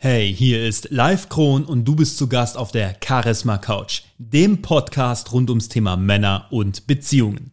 Hey, hier ist Live Kron und du bist zu Gast auf der Charisma Couch, dem Podcast rund ums Thema Männer und Beziehungen.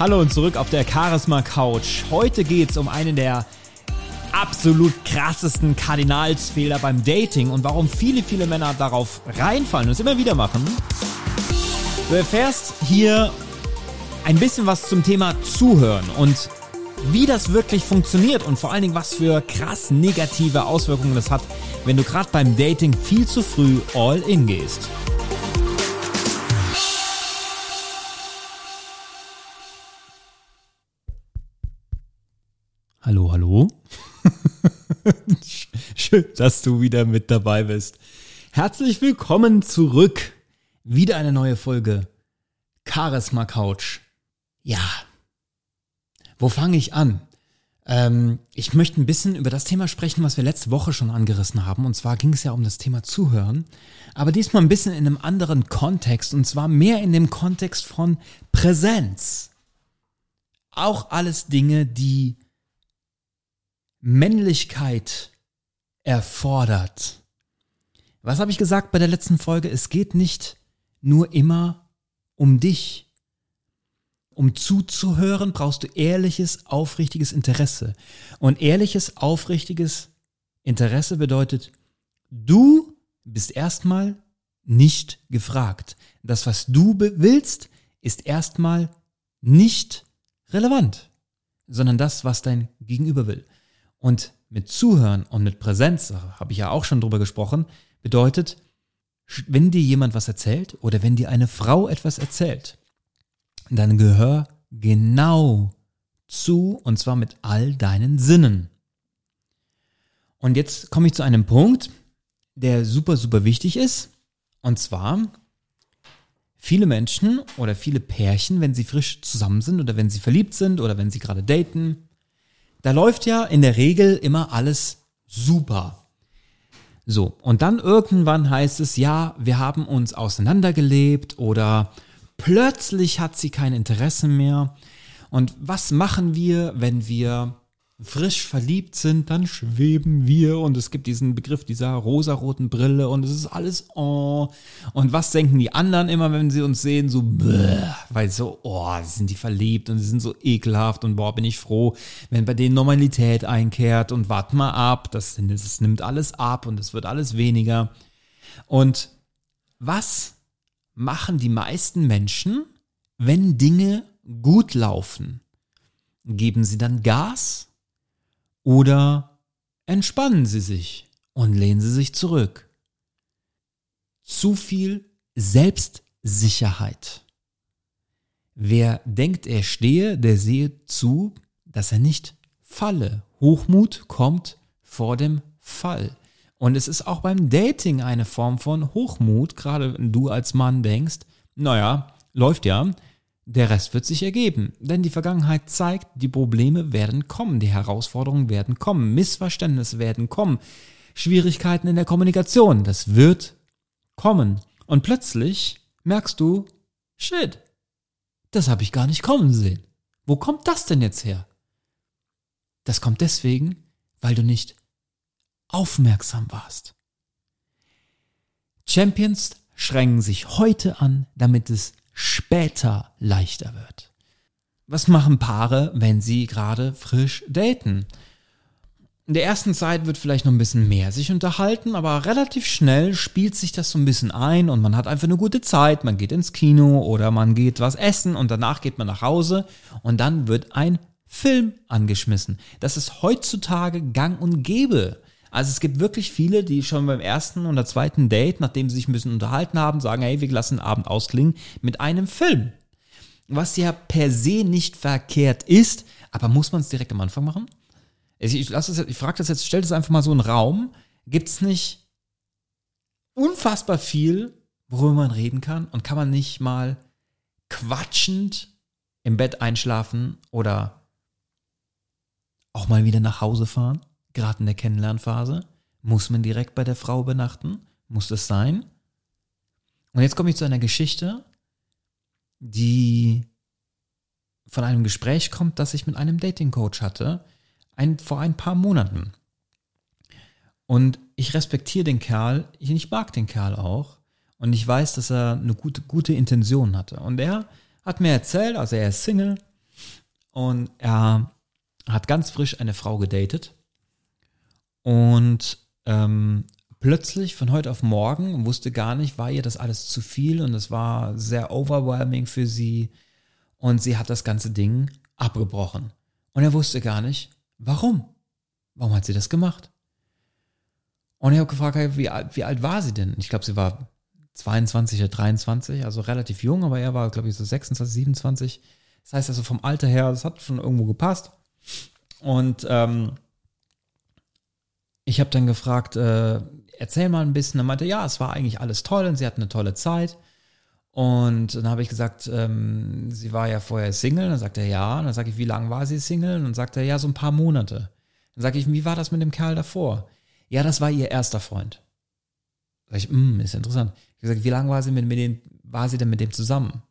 Hallo und zurück auf der Charisma Couch. Heute geht es um einen der absolut krassesten Kardinalsfehler beim Dating und warum viele, viele Männer darauf reinfallen und es immer wieder machen. Du erfährst hier ein bisschen was zum Thema Zuhören und wie das wirklich funktioniert und vor allen Dingen, was für krass negative Auswirkungen das hat, wenn du gerade beim Dating viel zu früh all in gehst. Hallo, hallo. Schön, dass du wieder mit dabei bist. Herzlich willkommen zurück. Wieder eine neue Folge Charisma Couch ja, wo fange ich an? Ähm, ich möchte ein bisschen über das Thema sprechen, was wir letzte Woche schon angerissen haben. Und zwar ging es ja um das Thema Zuhören. Aber diesmal ein bisschen in einem anderen Kontext. Und zwar mehr in dem Kontext von Präsenz. Auch alles Dinge, die Männlichkeit erfordert. Was habe ich gesagt bei der letzten Folge? Es geht nicht nur immer um dich. Um zuzuhören, brauchst du ehrliches, aufrichtiges Interesse. Und ehrliches, aufrichtiges Interesse bedeutet, du bist erstmal nicht gefragt. Das, was du willst, ist erstmal nicht relevant, sondern das, was dein Gegenüber will. Und mit Zuhören und mit Präsenz, habe ich ja auch schon drüber gesprochen, bedeutet, wenn dir jemand was erzählt oder wenn dir eine Frau etwas erzählt, dann gehör genau zu und zwar mit all deinen Sinnen. Und jetzt komme ich zu einem Punkt, der super, super wichtig ist. Und zwar, viele Menschen oder viele Pärchen, wenn sie frisch zusammen sind oder wenn sie verliebt sind oder wenn sie gerade daten, da läuft ja in der Regel immer alles super. So, und dann irgendwann heißt es, ja, wir haben uns auseinandergelebt oder Plötzlich hat sie kein Interesse mehr. Und was machen wir, wenn wir frisch verliebt sind, dann schweben wir und es gibt diesen Begriff dieser rosaroten Brille und es ist alles oh. Und was denken die anderen immer, wenn sie uns sehen? So, weil so, oh, sind die verliebt und sie sind so ekelhaft und boah, bin ich froh, wenn bei denen Normalität einkehrt und wart mal ab, das, das nimmt alles ab und es wird alles weniger. Und was machen die meisten Menschen, wenn Dinge gut laufen? Geben sie dann Gas oder entspannen sie sich und lehnen sie sich zurück? Zu viel Selbstsicherheit. Wer denkt, er stehe, der sehe zu, dass er nicht falle. Hochmut kommt vor dem Fall. Und es ist auch beim Dating eine Form von Hochmut, gerade wenn du als Mann denkst, naja, läuft ja, der Rest wird sich ergeben. Denn die Vergangenheit zeigt, die Probleme werden kommen, die Herausforderungen werden kommen, Missverständnisse werden kommen, Schwierigkeiten in der Kommunikation, das wird kommen. Und plötzlich merkst du, shit, das habe ich gar nicht kommen sehen. Wo kommt das denn jetzt her? Das kommt deswegen, weil du nicht aufmerksam warst. Champions schränken sich heute an, damit es später leichter wird. Was machen Paare, wenn sie gerade frisch daten? In der ersten Zeit wird vielleicht noch ein bisschen mehr sich unterhalten, aber relativ schnell spielt sich das so ein bisschen ein und man hat einfach eine gute Zeit. Man geht ins Kino oder man geht was essen und danach geht man nach Hause und dann wird ein Film angeschmissen. Das ist heutzutage gang und gäbe. Also es gibt wirklich viele, die schon beim ersten oder zweiten Date, nachdem sie sich ein bisschen unterhalten haben, sagen, hey, wir lassen den Abend ausklingen mit einem Film. Was ja per se nicht verkehrt ist, aber muss man es direkt am Anfang machen? Ich, ich, ich frage das jetzt, stell das einfach mal so in den Raum. Gibt es nicht unfassbar viel, worüber man reden kann? Und kann man nicht mal quatschend im Bett einschlafen oder auch mal wieder nach Hause fahren? Gerade in der Kennenlernphase? Muss man direkt bei der Frau übernachten? Muss das sein? Und jetzt komme ich zu einer Geschichte, die von einem Gespräch kommt, das ich mit einem Dating-Coach hatte, ein, vor ein paar Monaten. Und ich respektiere den Kerl, ich mag den Kerl auch. Und ich weiß, dass er eine gute, gute Intention hatte. Und er hat mir erzählt, also er ist Single und er hat ganz frisch eine Frau gedatet. Und ähm, plötzlich von heute auf morgen wusste gar nicht, war ihr das alles zu viel und es war sehr overwhelming für sie. Und sie hat das ganze Ding abgebrochen. Und er wusste gar nicht, warum. Warum hat sie das gemacht? Und ich habe gefragt, wie, wie alt war sie denn? Ich glaube, sie war 22 oder 23, also relativ jung, aber er war, glaube ich, so 26, 27. Das heißt also vom Alter her, das hat schon irgendwo gepasst. Und ähm, ich habe dann gefragt, äh, erzähl mal ein bisschen. Er meinte, ja, es war eigentlich alles toll und sie hatten eine tolle Zeit. Und dann habe ich gesagt, ähm, sie war ja vorher Single. Dann sagt er, ja. Und dann sage ich, wie lange war sie Single? Und dann sagt er, ja, so ein paar Monate. Dann sage ich, wie war das mit dem Kerl davor? Ja, das war ihr erster Freund. Sag ich, mm, ist interessant. Ich gesagt, wie lange war sie mit, mit dem, war sie denn mit dem zusammen?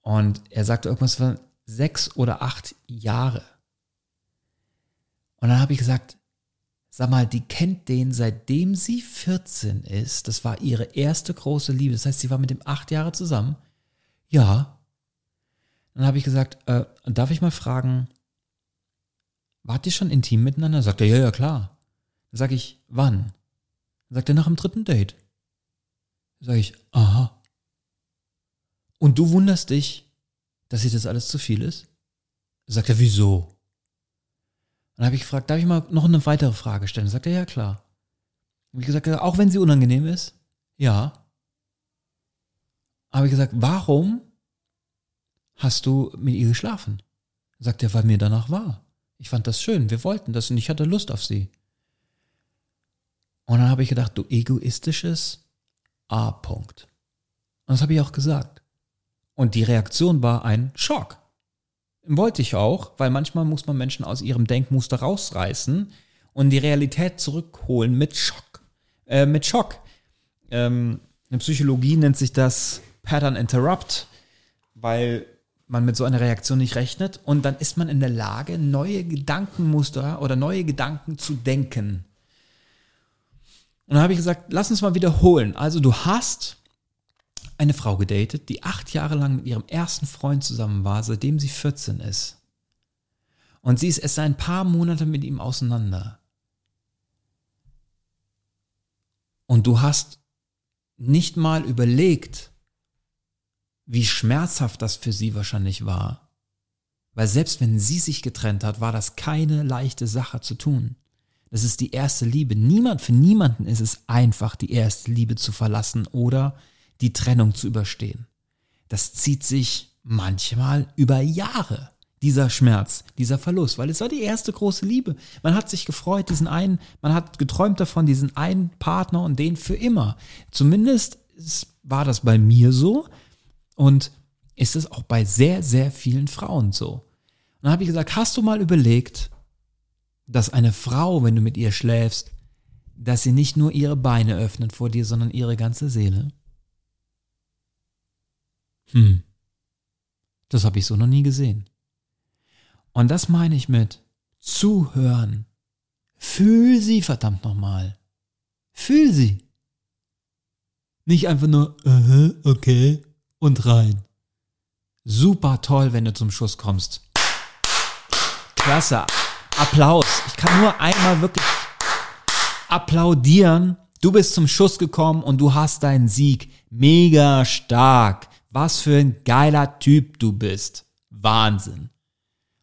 Und er sagte irgendwas von sechs oder acht Jahre. Und dann habe ich gesagt, sag mal, die kennt den seitdem sie 14 ist. Das war ihre erste große Liebe. Das heißt, sie war mit dem acht Jahre zusammen. Ja. Dann habe ich gesagt, äh, darf ich mal fragen, wart ihr schon intim miteinander? Sagt er, ja, ja, klar. Dann sage ich, wann? Dann sagt er, nach dem dritten Date. Dann sage ich, aha. Und du wunderst dich, dass dir das alles zu viel ist? Dann sagt er, wieso? Dann habe ich gefragt, darf ich mal noch eine weitere Frage stellen? Sagt er, ja klar. Wie gesagt, auch wenn sie unangenehm ist? Ja. Habe ich gesagt, warum hast du mit ihr geschlafen? Sagt er, weil mir danach war. Ich fand das schön, wir wollten das und ich hatte Lust auf sie. Und dann habe ich gedacht, du egoistisches A-Punkt. Und das habe ich auch gesagt. Und die Reaktion war ein Schock. Wollte ich auch, weil manchmal muss man Menschen aus ihrem Denkmuster rausreißen und die Realität zurückholen mit Schock. Äh, mit Schock. Ähm, in Psychologie nennt sich das Pattern Interrupt, weil man mit so einer Reaktion nicht rechnet und dann ist man in der Lage, neue Gedankenmuster oder neue Gedanken zu denken. Und dann habe ich gesagt, lass uns mal wiederholen. Also du hast eine Frau gedatet, die acht Jahre lang mit ihrem ersten Freund zusammen war, seitdem sie 14 ist. Und sie ist erst ein paar Monate mit ihm auseinander. Und du hast nicht mal überlegt, wie schmerzhaft das für sie wahrscheinlich war. Weil selbst wenn sie sich getrennt hat, war das keine leichte Sache zu tun. Das ist die erste Liebe. Niemand, für niemanden ist es einfach, die erste Liebe zu verlassen oder die Trennung zu überstehen. Das zieht sich manchmal über Jahre, dieser Schmerz, dieser Verlust, weil es war die erste große Liebe. Man hat sich gefreut, diesen einen, man hat geträumt davon, diesen einen Partner und den für immer. Zumindest war das bei mir so und ist es auch bei sehr, sehr vielen Frauen so. Und dann habe ich gesagt, hast du mal überlegt, dass eine Frau, wenn du mit ihr schläfst, dass sie nicht nur ihre Beine öffnet vor dir, sondern ihre ganze Seele? Hm. Das habe ich so noch nie gesehen. Und das meine ich mit zuhören. Fühl sie, verdammt nochmal. Fühl sie. Nicht einfach nur, uh, okay, und rein. Super toll, wenn du zum Schuss kommst. Klasse. Applaus. Ich kann nur einmal wirklich applaudieren. Du bist zum Schuss gekommen und du hast deinen Sieg. Mega stark. Was für ein geiler Typ du bist. Wahnsinn.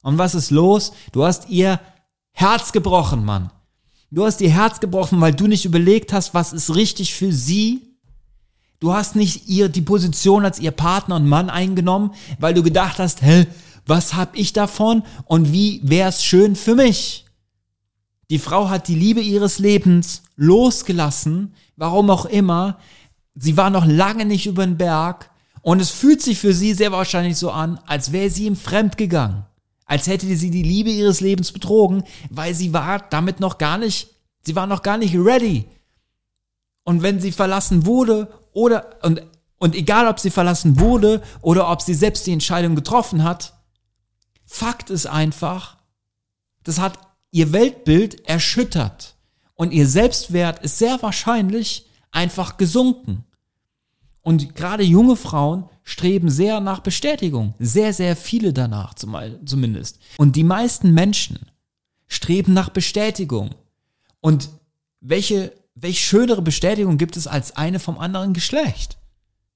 Und was ist los? Du hast ihr Herz gebrochen, Mann. Du hast ihr Herz gebrochen, weil du nicht überlegt hast, was ist richtig für sie. Du hast nicht ihr die Position als ihr Partner und Mann eingenommen, weil du gedacht hast, hä, was hab ich davon und wie wär's schön für mich? Die Frau hat die Liebe ihres Lebens losgelassen, warum auch immer. Sie war noch lange nicht über den Berg und es fühlt sich für sie sehr wahrscheinlich so an, als wäre sie ihm fremd gegangen. Als hätte sie die Liebe ihres Lebens betrogen, weil sie war damit noch gar nicht, sie war noch gar nicht ready. Und wenn sie verlassen wurde oder, und, und egal ob sie verlassen wurde oder ob sie selbst die Entscheidung getroffen hat, Fakt ist einfach, das hat ihr Weltbild erschüttert. Und ihr Selbstwert ist sehr wahrscheinlich einfach gesunken. Und gerade junge Frauen streben sehr nach Bestätigung. Sehr, sehr viele danach zumindest. Und die meisten Menschen streben nach Bestätigung. Und welche, welche schönere Bestätigung gibt es als eine vom anderen Geschlecht?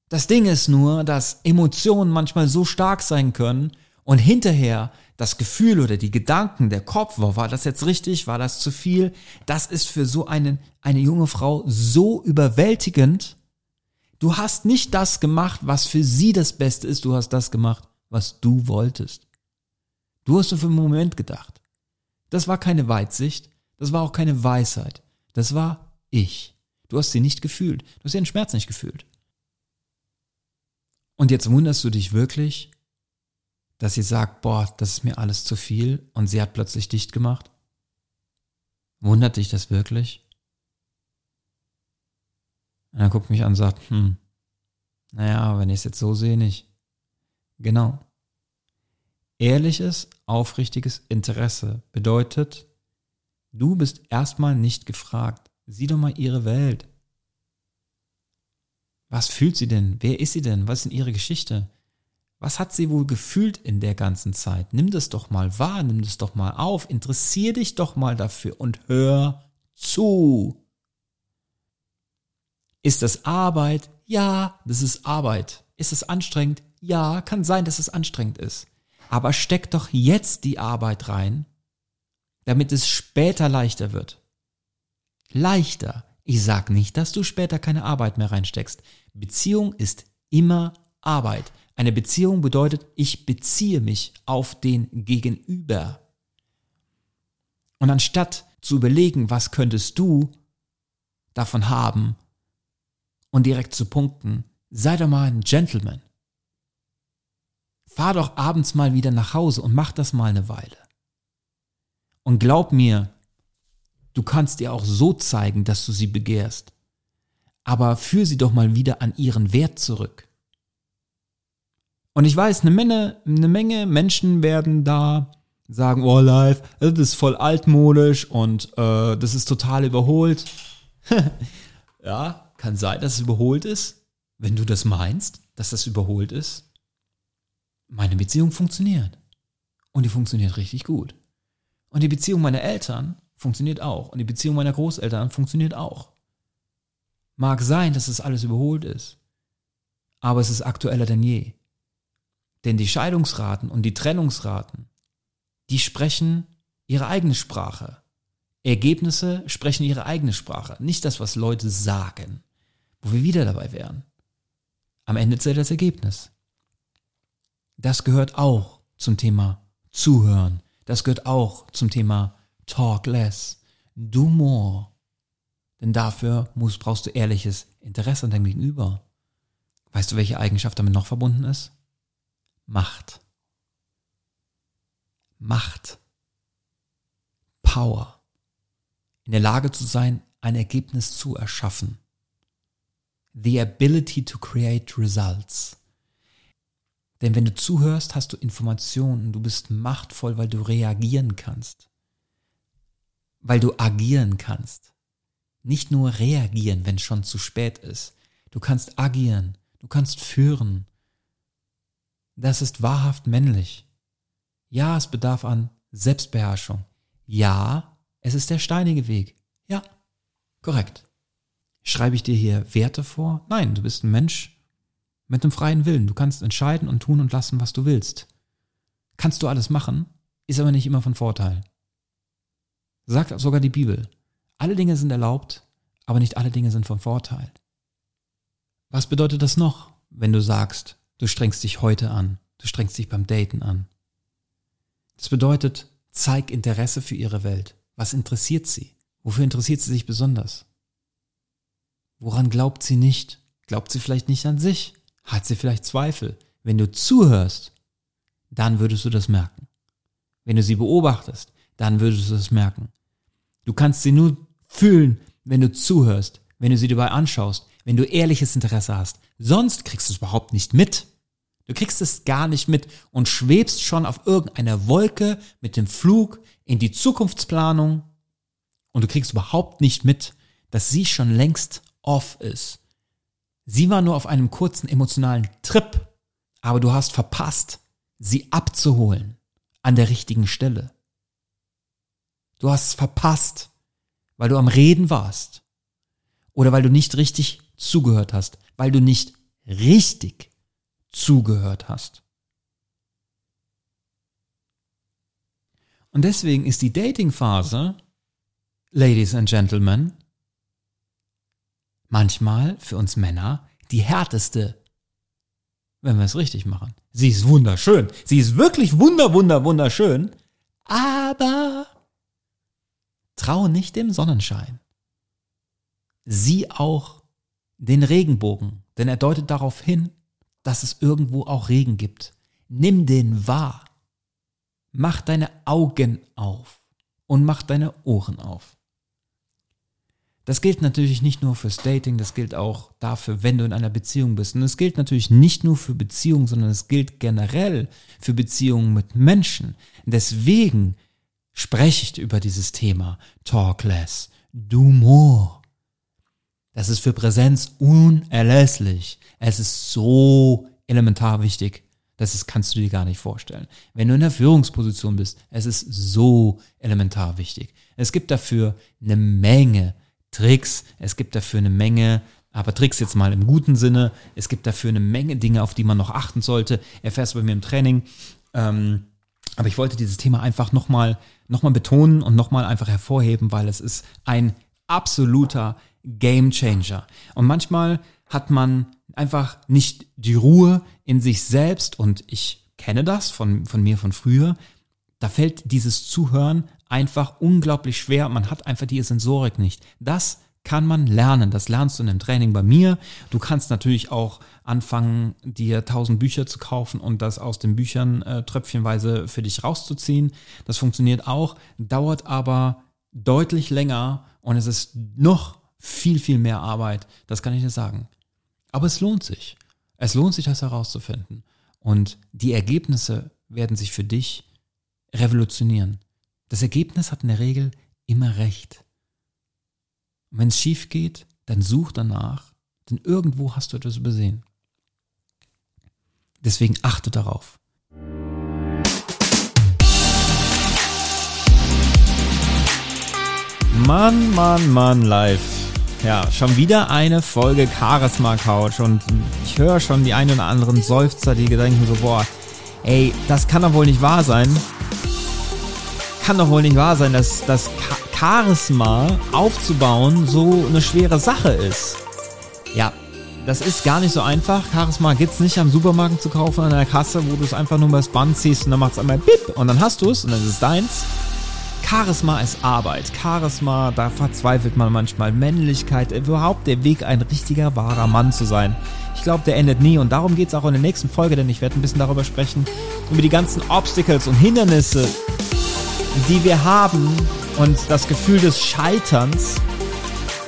Das Ding ist nur, dass Emotionen manchmal so stark sein können und hinterher das Gefühl oder die Gedanken, der Kopf, war das jetzt richtig, war das zu viel, das ist für so einen, eine junge Frau so überwältigend. Du hast nicht das gemacht, was für sie das Beste ist, du hast das gemacht, was du wolltest. Du hast nur für einen Moment gedacht. Das war keine Weitsicht, das war auch keine Weisheit, das war ich. Du hast sie nicht gefühlt, du hast ihren Schmerz nicht gefühlt. Und jetzt wunderst du dich wirklich, dass sie sagt, boah, das ist mir alles zu viel und sie hat plötzlich dicht gemacht? Wundert dich das wirklich? Und er guckt mich an und sagt, hm, naja, wenn ich es jetzt so sehe, nicht. Genau. Ehrliches, aufrichtiges Interesse bedeutet, du bist erstmal nicht gefragt. Sieh doch mal ihre Welt. Was fühlt sie denn? Wer ist sie denn? Was ist denn ihre Geschichte? Was hat sie wohl gefühlt in der ganzen Zeit? Nimm das doch mal wahr, nimm das doch mal auf, interessier dich doch mal dafür und hör zu. Ist das Arbeit? Ja, das ist Arbeit. Ist es anstrengend? Ja, kann sein, dass es anstrengend ist. Aber steck doch jetzt die Arbeit rein, damit es später leichter wird. Leichter. Ich sag nicht, dass du später keine Arbeit mehr reinsteckst. Beziehung ist immer Arbeit. Eine Beziehung bedeutet, ich beziehe mich auf den Gegenüber. Und anstatt zu überlegen, was könntest du davon haben und direkt zu punkten, sei doch mal ein Gentleman. Fahr doch abends mal wieder nach Hause und mach das mal eine Weile. Und glaub mir, du kannst ihr auch so zeigen, dass du sie begehrst. Aber führ sie doch mal wieder an ihren Wert zurück. Und ich weiß, eine Menge, eine Menge Menschen werden da sagen, oh, live, das ist voll altmodisch und äh, das ist total überholt. ja, kann sein, dass es überholt ist, wenn du das meinst, dass das überholt ist. Meine Beziehung funktioniert. Und die funktioniert richtig gut. Und die Beziehung meiner Eltern funktioniert auch. Und die Beziehung meiner Großeltern funktioniert auch. Mag sein, dass es alles überholt ist. Aber es ist aktueller denn je. Denn die Scheidungsraten und die Trennungsraten, die sprechen ihre eigene Sprache. Ergebnisse sprechen ihre eigene Sprache, nicht das, was Leute sagen, wo wir wieder dabei wären. Am Ende zählt das Ergebnis. Das gehört auch zum Thema Zuhören. Das gehört auch zum Thema Talk less, do more. Denn dafür musst, brauchst du ehrliches Interesse an deinem Gegenüber. Weißt du, welche Eigenschaft damit noch verbunden ist? Macht. Macht. Power. In der Lage zu sein, ein Ergebnis zu erschaffen. The ability to create results. Denn wenn du zuhörst, hast du Informationen, du bist machtvoll, weil du reagieren kannst. Weil du agieren kannst. Nicht nur reagieren, wenn es schon zu spät ist. Du kannst agieren, du kannst führen, das ist wahrhaft männlich. Ja, es bedarf an Selbstbeherrschung. Ja, es ist der steinige Weg. Ja, korrekt. Schreibe ich dir hier Werte vor? Nein, du bist ein Mensch mit einem freien Willen. Du kannst entscheiden und tun und lassen, was du willst. Kannst du alles machen, ist aber nicht immer von Vorteil. Sagt sogar die Bibel. Alle Dinge sind erlaubt, aber nicht alle Dinge sind von Vorteil. Was bedeutet das noch, wenn du sagst, Du strengst dich heute an. Du strengst dich beim Daten an. Das bedeutet, zeig Interesse für ihre Welt. Was interessiert sie? Wofür interessiert sie sich besonders? Woran glaubt sie nicht? Glaubt sie vielleicht nicht an sich? Hat sie vielleicht Zweifel? Wenn du zuhörst, dann würdest du das merken. Wenn du sie beobachtest, dann würdest du das merken. Du kannst sie nur fühlen, wenn du zuhörst, wenn du sie dabei anschaust, wenn du ehrliches Interesse hast. Sonst kriegst du es überhaupt nicht mit. Du kriegst es gar nicht mit und schwebst schon auf irgendeiner Wolke mit dem Flug in die Zukunftsplanung und du kriegst überhaupt nicht mit, dass sie schon längst off ist. Sie war nur auf einem kurzen emotionalen Trip, aber du hast verpasst, sie abzuholen an der richtigen Stelle. Du hast es verpasst, weil du am Reden warst oder weil du nicht richtig zugehört hast, weil du nicht richtig zugehört hast. Und deswegen ist die Dating-Phase, Ladies and Gentlemen, manchmal für uns Männer die härteste, wenn wir es richtig machen. Sie ist wunderschön. Sie ist wirklich wunder, wunder, wunderschön. Aber trau nicht dem Sonnenschein. Sieh auch den Regenbogen, denn er deutet darauf hin, dass es irgendwo auch Regen gibt. Nimm den wahr. Mach deine Augen auf und mach deine Ohren auf. Das gilt natürlich nicht nur fürs Dating, das gilt auch dafür, wenn du in einer Beziehung bist. Und es gilt natürlich nicht nur für Beziehungen, sondern es gilt generell für Beziehungen mit Menschen. Deswegen spreche ich über dieses Thema Talk less, do more. Das ist für Präsenz unerlässlich. Es ist so elementar wichtig. Das kannst du dir gar nicht vorstellen. Wenn du in der Führungsposition bist, es ist so elementar wichtig. Es gibt dafür eine Menge Tricks, es gibt dafür eine Menge, aber Tricks jetzt mal im guten Sinne, es gibt dafür eine Menge Dinge, auf die man noch achten sollte. Erfährst du bei mir im Training. Ähm, aber ich wollte dieses Thema einfach nochmal noch mal betonen und nochmal einfach hervorheben, weil es ist ein absoluter Game Changer. Und manchmal hat man einfach nicht die Ruhe in sich selbst und ich kenne das von, von mir von früher. Da fällt dieses Zuhören einfach unglaublich schwer. Man hat einfach die Sensorik nicht. Das kann man lernen. Das lernst du in einem Training bei mir. Du kannst natürlich auch anfangen, dir tausend Bücher zu kaufen und das aus den Büchern äh, tröpfchenweise für dich rauszuziehen. Das funktioniert auch, dauert aber deutlich länger und es ist noch viel, viel mehr Arbeit. Das kann ich dir sagen. Aber es lohnt sich. Es lohnt sich, das herauszufinden. Und die Ergebnisse werden sich für dich revolutionieren. Das Ergebnis hat in der Regel immer recht. Und wenn es schief geht, dann such danach, denn irgendwo hast du etwas übersehen. Deswegen achte darauf. Mann, Mann, Mann, live. Ja, schon wieder eine Folge Charisma Couch und ich höre schon die ein oder anderen Seufzer, die denken so, boah, ey, das kann doch wohl nicht wahr sein kann doch wohl nicht wahr sein, dass das Charisma aufzubauen so eine schwere Sache ist. Ja, das ist gar nicht so einfach. Charisma gibt's nicht am Supermarkt zu kaufen an der Kasse, wo du es einfach nur das Band ziehst und dann macht's einmal Bip und dann hast du es und dann ist es deins. Charisma ist Arbeit. Charisma, da verzweifelt man manchmal. Männlichkeit, überhaupt der Weg, ein richtiger, wahrer Mann zu sein. Ich glaube, der endet nie und darum geht's auch in der nächsten Folge, denn ich werde ein bisschen darüber sprechen, über die ganzen Obstacles und Hindernisse, die wir haben und das Gefühl des Scheiterns.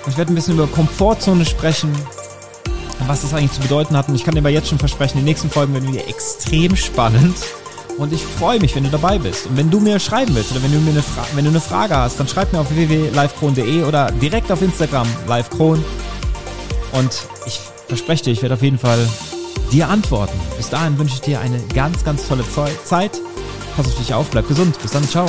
Ich werde ein bisschen über Komfortzone sprechen, was das eigentlich zu bedeuten hat. Und ich kann dir aber jetzt schon versprechen, die nächsten Folgen werden wieder extrem spannend. Und ich freue mich, wenn du dabei bist. Und wenn du mir schreiben willst oder wenn du, mir eine, Fra wenn du eine Frage hast, dann schreib mir auf www.livekron.de oder direkt auf Instagram livekron. Und ich verspreche dir, ich werde auf jeden Fall dir antworten. Bis dahin wünsche ich dir eine ganz, ganz tolle Zeit. Pass auf dich auf, bleib gesund. Bis dann, ciao.